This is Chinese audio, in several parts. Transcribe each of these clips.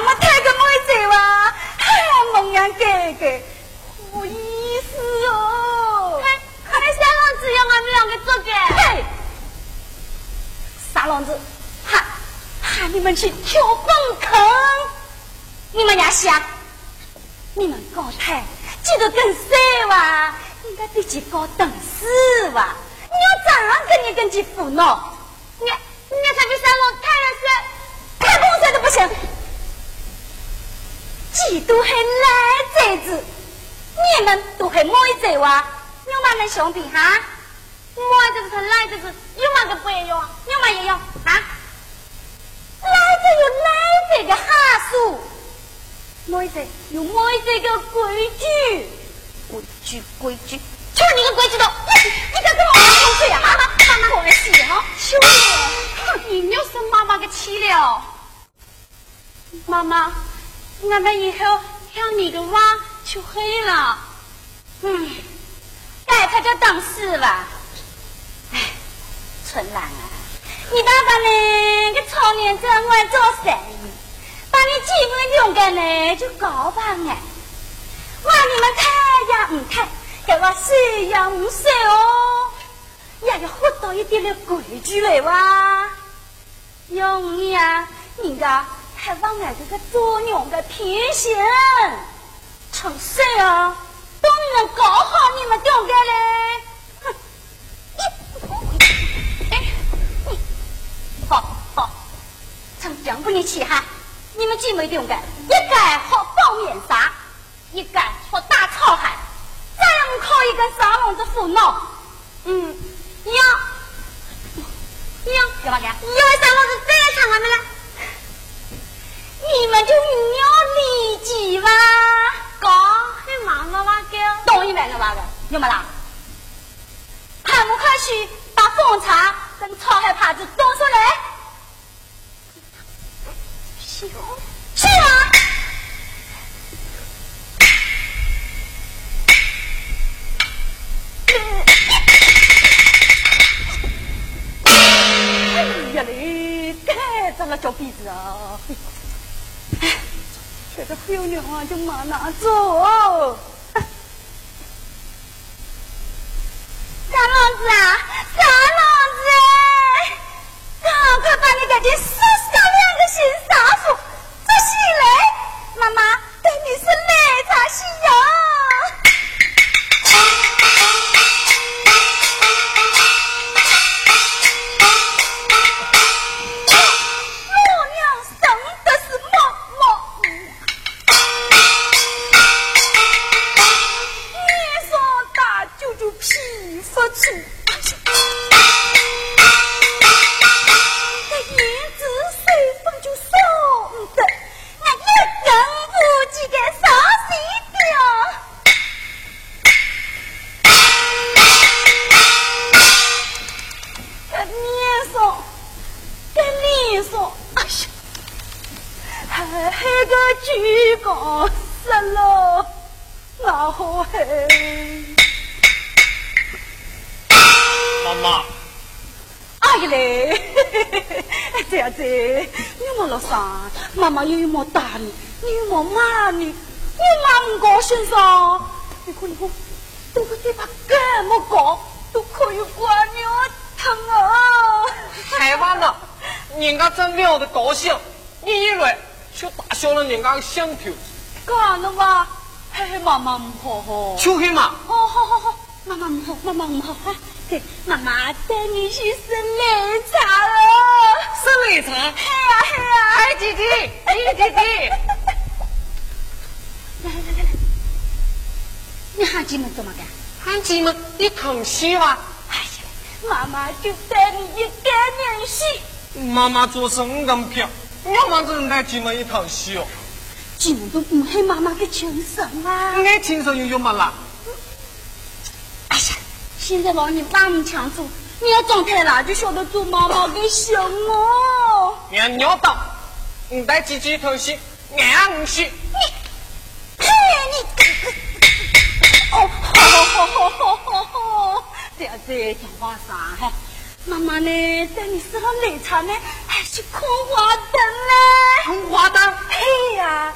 么太个美色哇！哎呀，梦阳哥哥，好意思哦。看，你三浪子要我们两个做个。嘿，三浪子，喊喊你们去跳粪坑！你们也想？你们搞太记得更帅哇？应该比起高等四哇？你要咋样跟你跟起胡闹？你你才被三龙太阳帅，太公帅都不行。几都还来贼子，你们都还摸一贼哇？有嘛能兄弟哈？摸这是来这是有嘛个不一样？有嘛也用啊？来这有来这个哈数，摸一贼有摸一贼个规矩，规矩规矩，就你个规矩都，你你敢跟我玩口水呀？妈妈妈妈，关系哈？兄弟，你又生妈妈个气了？妈妈，我们以后听你的娃就黑了。嗯，该他就等死吧。哎，春兰啊，你爸爸呢？个少年真爱做生意，把你几分勇敢呢就搞吧哎。哇，你们太呀唔太，给我谁呀唔谁哦，也要活到一点的规矩来哇。容易啊，人家还往俺这个做娘的偏心，成谁啊？都能搞好你们两个嘞！哼，你，哎，你，好好，从这不你气哈，你们姐妹两个，一个好包面纱，一个好打草鞋，再让靠一个沙笼子胡闹，嗯，要，要干嘛干？因为三老子再唱俺们了，你们就要理解吧。搞还妈妈哇个，懂一百个哇个，有没啦？快不快去把凤茶跟草海帕子端出来？去啊！哎呀嘞，太脏了脚鼻子啊！这个漂亮啊，就马拿走。三郎子啊，三郎子，赶快把你赶紧人家真聊得高兴，你一来就打消了人家的想头，干了吧？嘿嘿，妈妈唔好好。就去嘛。好好好好，妈妈唔好，妈妈唔好啊！对，妈妈带你去生奶茶了。生奶茶，嘿呀嘿呀！哎，姐姐，哎，姐姐，来来来来来，你喊姐们怎么干？喊姐们，你疼惜吗？哎呀，妈妈就带你一干两洗。妈妈做生咁漂，要忙着带姐们一套戏哦。姐们都唔系妈妈嘅亲生啊！爱亲生又有乜啦？哎呀，现在老人大唔强做，你要长大了就晓得做妈妈嘅心哦。俺尿道，你带姐姐一趟戏，俺唔去。嘿，你，哦，好好好好好好，这样子讲话啥？嘿，妈妈呢，在你吃了奶茶呢，还是看花灯呢。看花灯？嘿呀，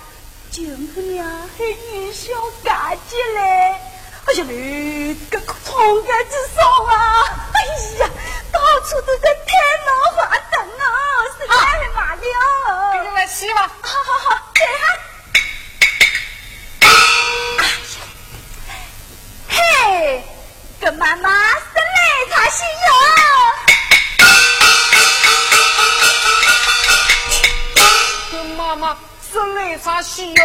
舅母娘还玉小干姐嘞！哎呀嘞，个痛感之爽啊！哎呀，到处都在天老花灯啊，实在是麻了。给你们洗吧。好好好，这哈。嘿，跟妈妈生来擦洗油。妈生来擦洗油。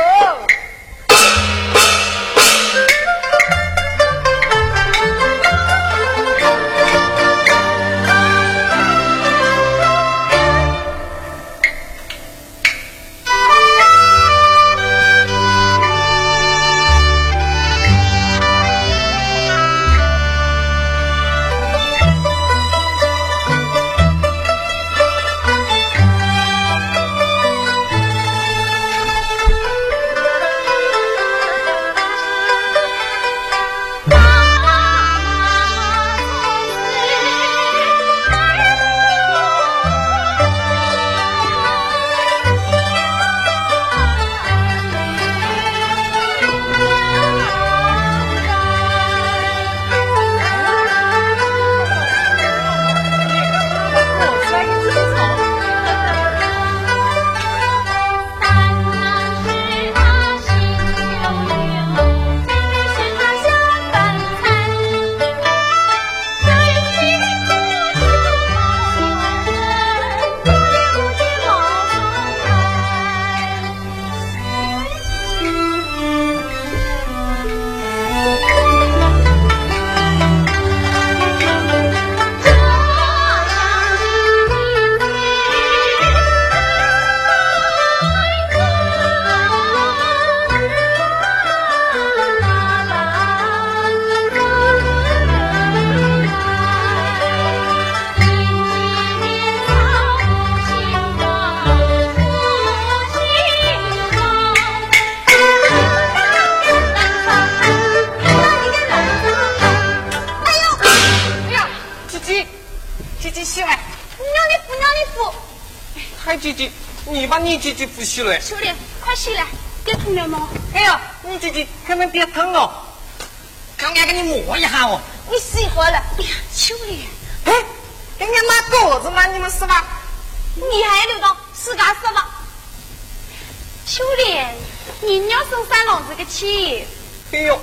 姐姐不洗了，兄弟，快洗来，别疼了吗？哎呀，你姐姐根本别疼了，刚刚给你摸一下哦。你洗好了。哎呀，兄弟，哎，给你拿钩子嘛，你们是吧？你还留到是干是吧。兄弟，你要生三郎这个气。哎呦，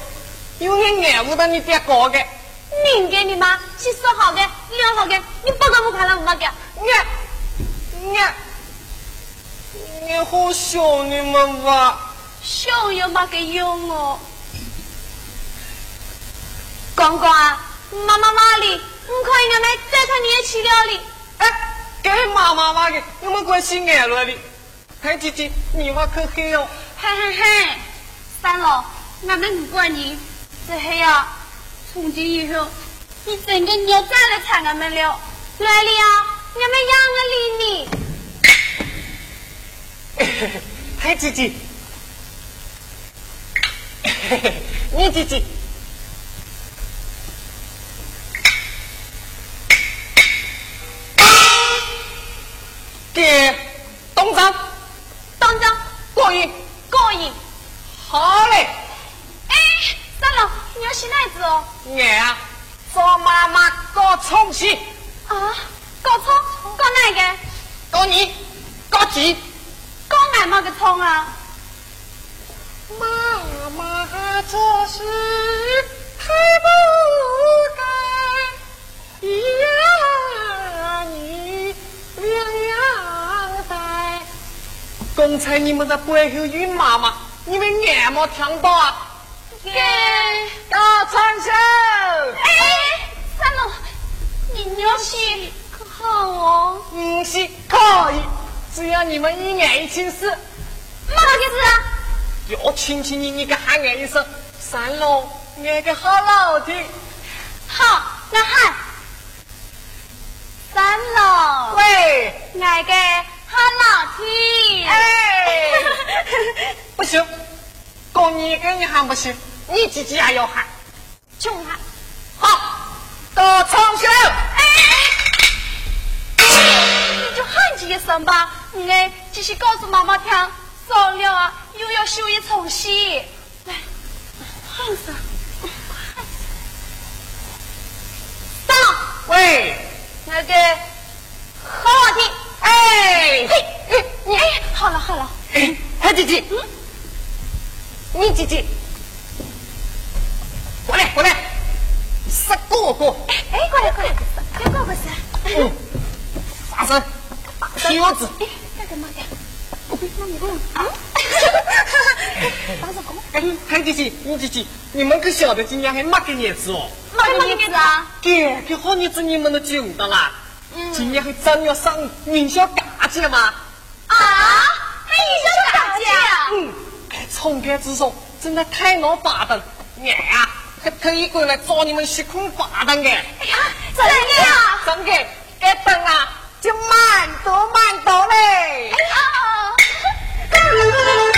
有点爱护到你爹哥的。你给你妈去说好的，两好的，你不敢不看了没给？你，你。你好想你们吧，想又没个用哦。公公啊，妈妈妈里，你可以让们再看你也去了哩。哎，给妈妈妈的，我们关系爱了哩。嗨姐姐，你话可黑哦。嘿嘿嘿，三老，俺们不管你，这黑啊，从今以后，你真的你要再来缠俺们了，来了呀，俺们养个理你。嗨，姐姐，你姐姐，给东张，东张，过瘾，过瘾，好嘞。哎，三郎，你要洗哪子哦？俺啊，找妈妈搞冲洗。啊，搞冲？搞哪个？搞你，搞鸡。搞俺妈个冲啊！妈妈做事太不该，呀你两样在。刚才你们在背后语妈妈，你们眼没听到啊？给大长手！哎，三龙，你牛气可好哦？嗯，是可以。只要你们一言一亲事，妈个子，要亲亲你，你给喊俺一声三龙，俺个好老听。好，那喊三龙。喂，俺个好老听。哎，不行，光你给你喊不行，你自己也要喊，穷喊。好，到长手。你就喊几声吧。哎，继续告诉妈妈听，少了啊，又要修一重戏。来，放上。上。喂。那个，好好听。哎。嘿，你哎，好了好了。哎，海姐姐。嗯。你姐姐。过来过来。杀哥哥。哎，过来过来，有哥哥噻。嗯。发生。小子。哎，干什么的？那你问啊？打什么？哎，海姐姐，你姐姐，你们可晓得今年还哪个日子哦？哪个日子啊？这个好日子你们都记不得啦？嗯。今年还正要上元宵大节嘛？啊？还元宵大节啊？嗯。从开之说，真的太闹巴的，俺呀，还特意过来找你们吃空巴的哎。哎呀，真的呀？真的，该等啊，就慢多慢多嘞。哎呀。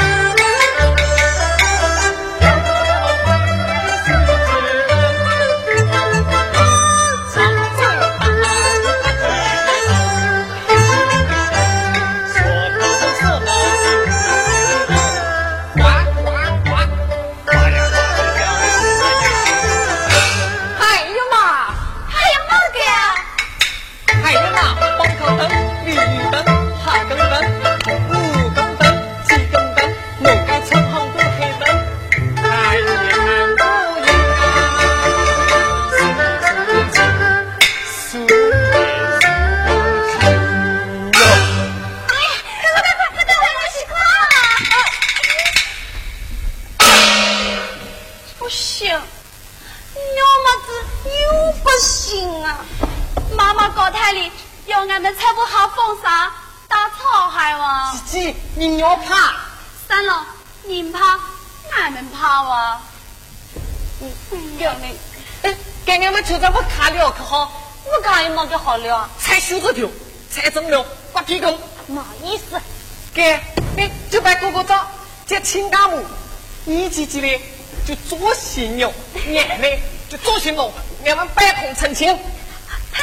好了，才修着条，才整了，刮屁股，没意思。给，哎，就把哥哥找，接亲家母，你姐姐呢就做新 娘，娘呢就做新郎，俺们拜同成亲。嘿，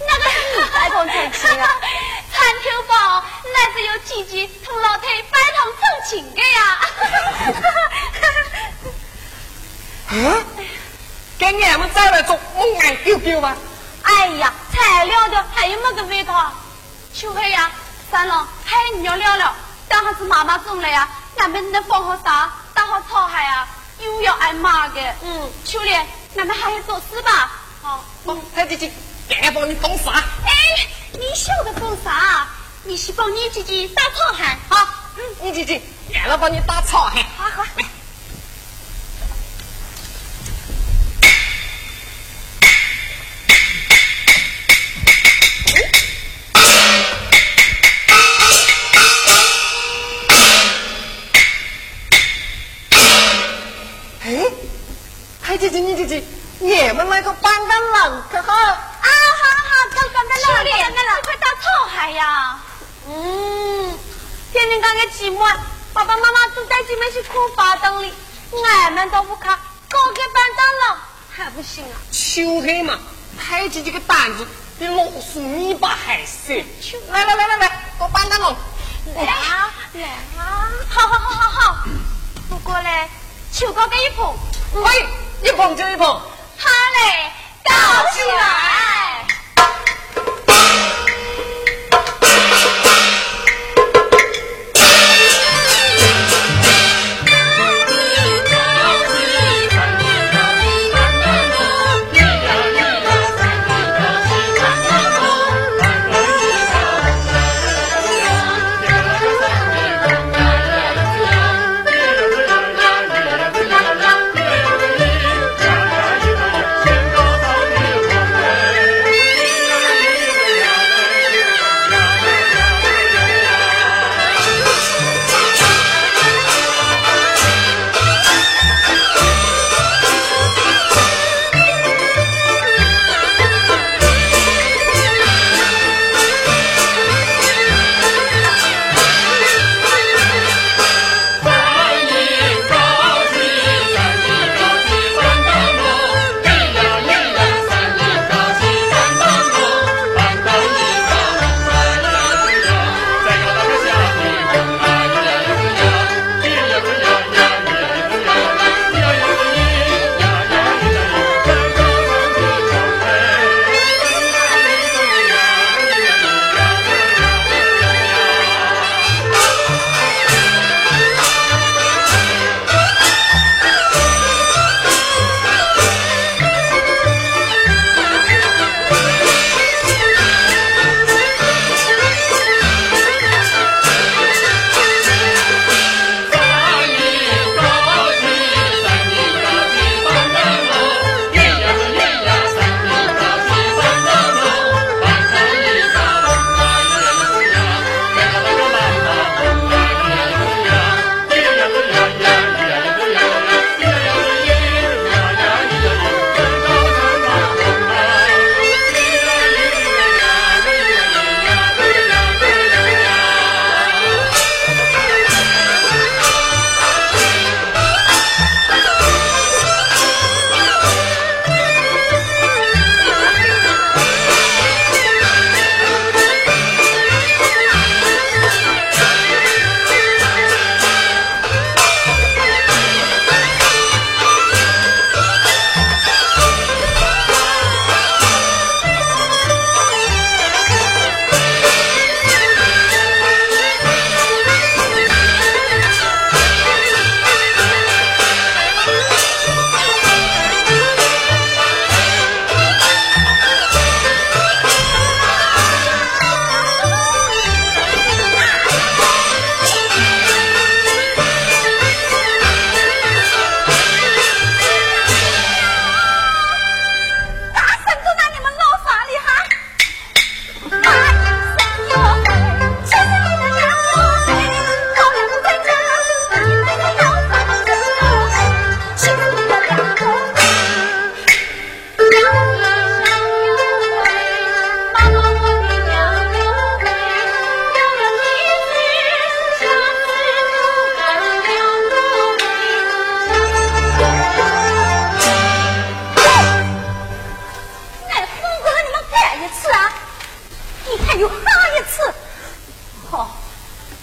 那个是你拜同成亲啊？参天宝，那是有姐姐同老太拜堂成亲的呀。嗯，给俺们再来做蒙眼狗狗吧。哎呀，材料的还有么个味道？秋黑呀，三郎，还你要聊聊？等下子妈妈种了呀，俺们能放好啥？打好草海呀，又要挨骂的。嗯，秋莲，俺们还要做事吧。好，好，太姐姐，俺帮你放啥？哎，你晓得放啥？你是帮你姐姐打草海。好，嗯，你姐姐，俺来帮你打草海。好好。个寂寞，爸爸妈妈都带姐妹去哭花灯里，俺们都不看，搞个板凳了还不行啊？秋黑嘛，太姐姐个胆子比老鼠泥巴还深。来来来来来，搞板凳了，来啊来啊！好好好好好，不过嘞，秋高个一捧，喂。一捧就一捧，好嘞，倒起来。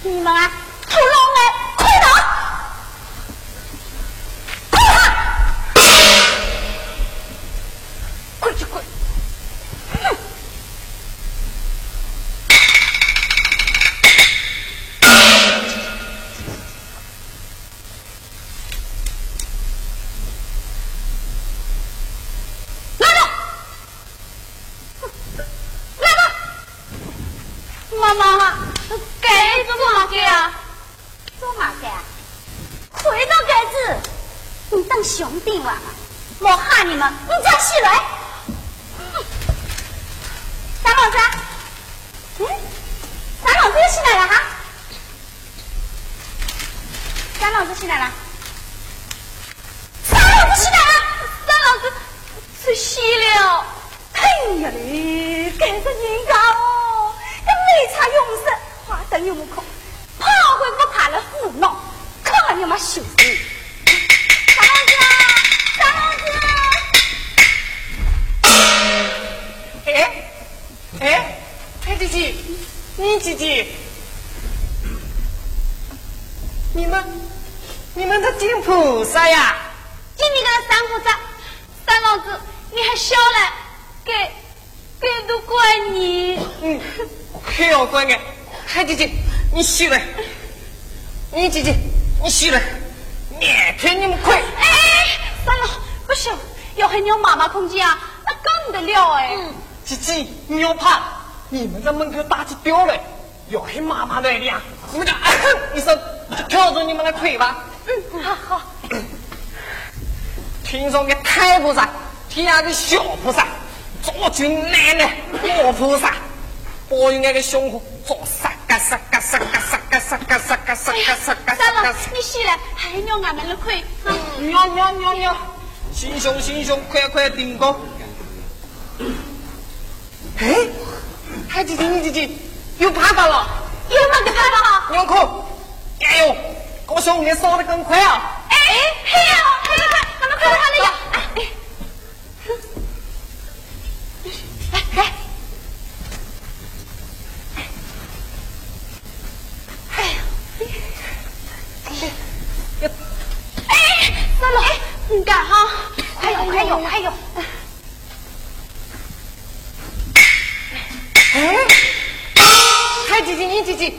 听明白你洗来，你姐姐，你洗了，面天你们亏。哎，算了，不行，要喊你妈妈空间啊，那更得了哎。姐姐，你要怕，你们在门口打起吊来，要喊妈妈来的，你们就啊哼一声，就挑着你们的亏吧。嗯，好好。听说个太菩萨，天下的小菩萨。做君奶奶，老菩萨，保佑俺个胸口做啥个啥个啥个啥个啥个啥个啥个啥个。三老，你起来，还要俺们的亏。尿尿尿尿，心胸心胸，快快顶高。哎，海姐姐，你姐姐有办法了？有哪个办法了？尿裤，加油！高兄你烧得更快啊！哎，嘿呀，快快快，咱们快快那个。算了，你干哈？快有，快有，快有！哎，海姐姐，你姐姐，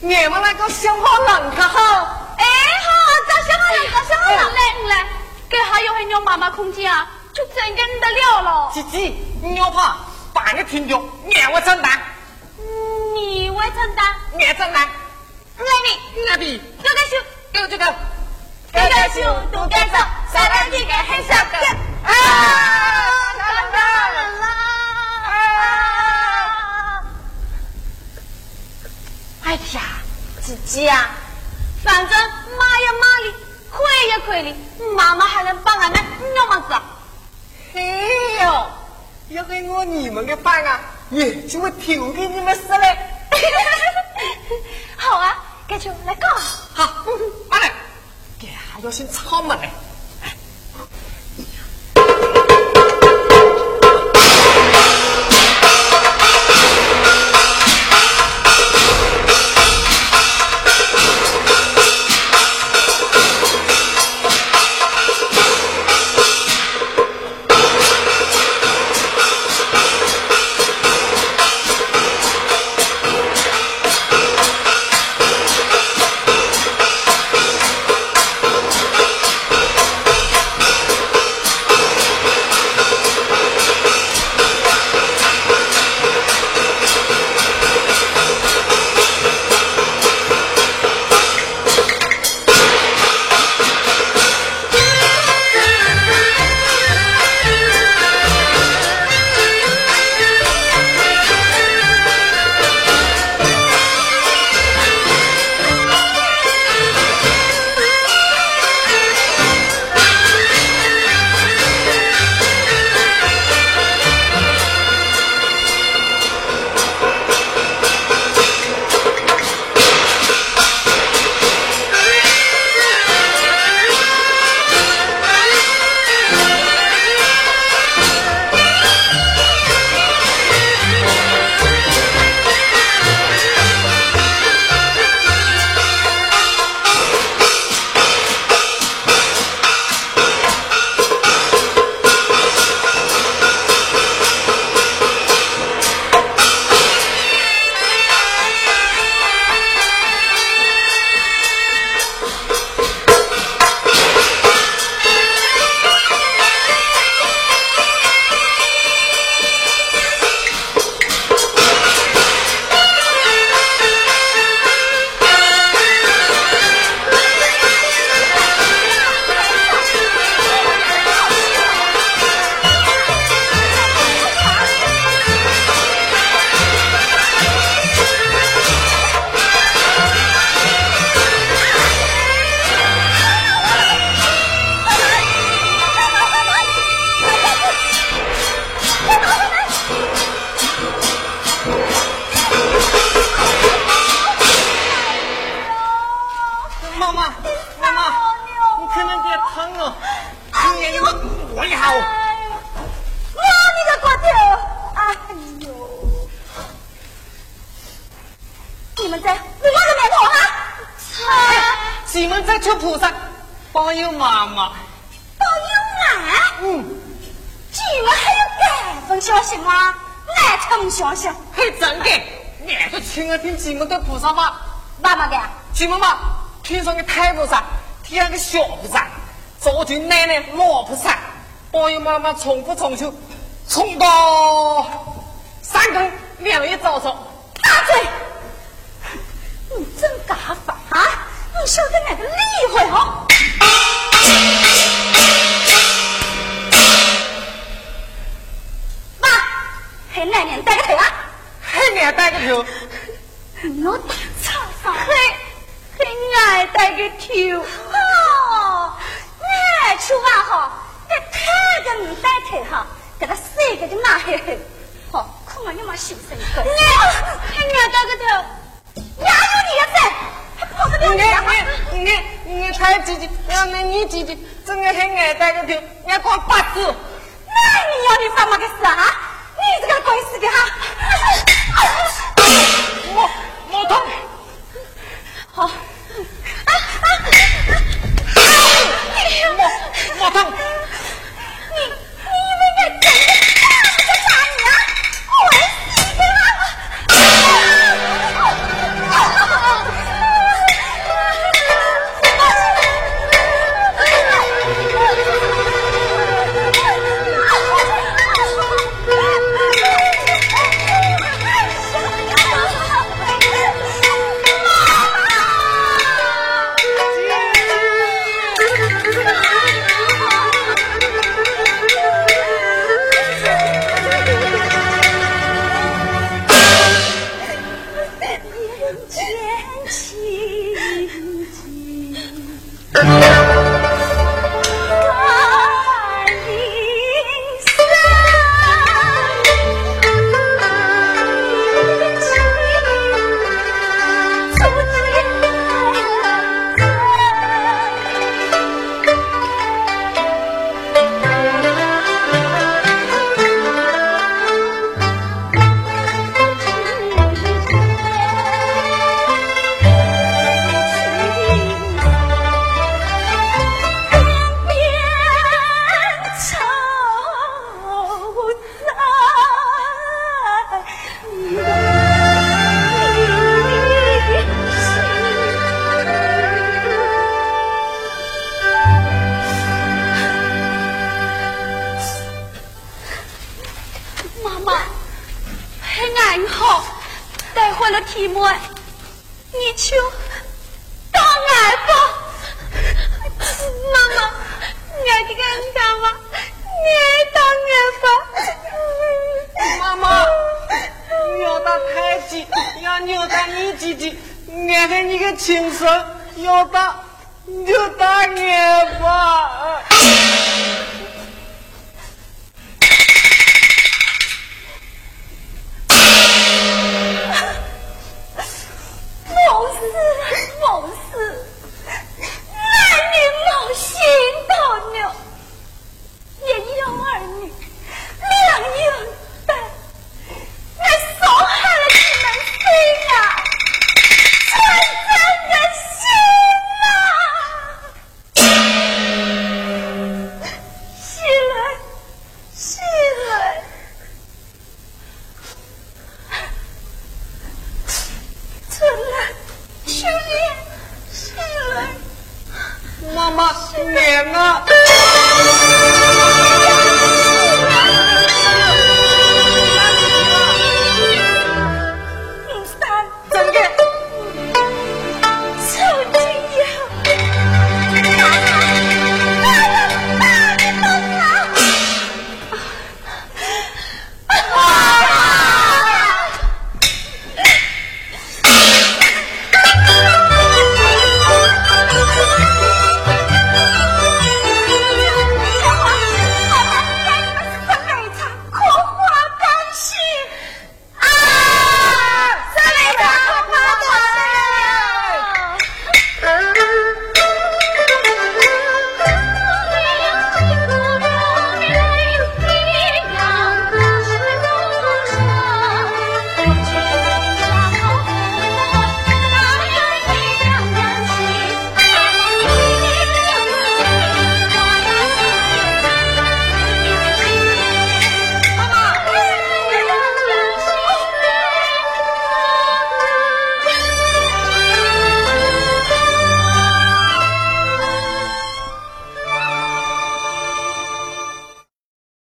你们那个小花郎可好？哎，好，找小花郎，找小花郎来，你来，给还有还鸟妈妈空间啊，就真跟得了了。姐姐，你要怕，把你听着，俺我承担。你会承担？俺承担。俺比，俺比，就该修，就这个。该干休都干，啥个啊？哎呀，姐姐啊，反正骂也骂哩，亏也亏哩，妈妈还能帮俺们那么子？哎呦，要给我你们的班啊，也就会丢给你们死嘞。好啊，干脆来搞！好，阿、来。还要先擦门菩萨吗？哪么的？祖问嘛，天上的太菩萨，天上个小菩萨，早天奶奶老菩萨，帮佑妈妈重复重修，重到三更两夜早上。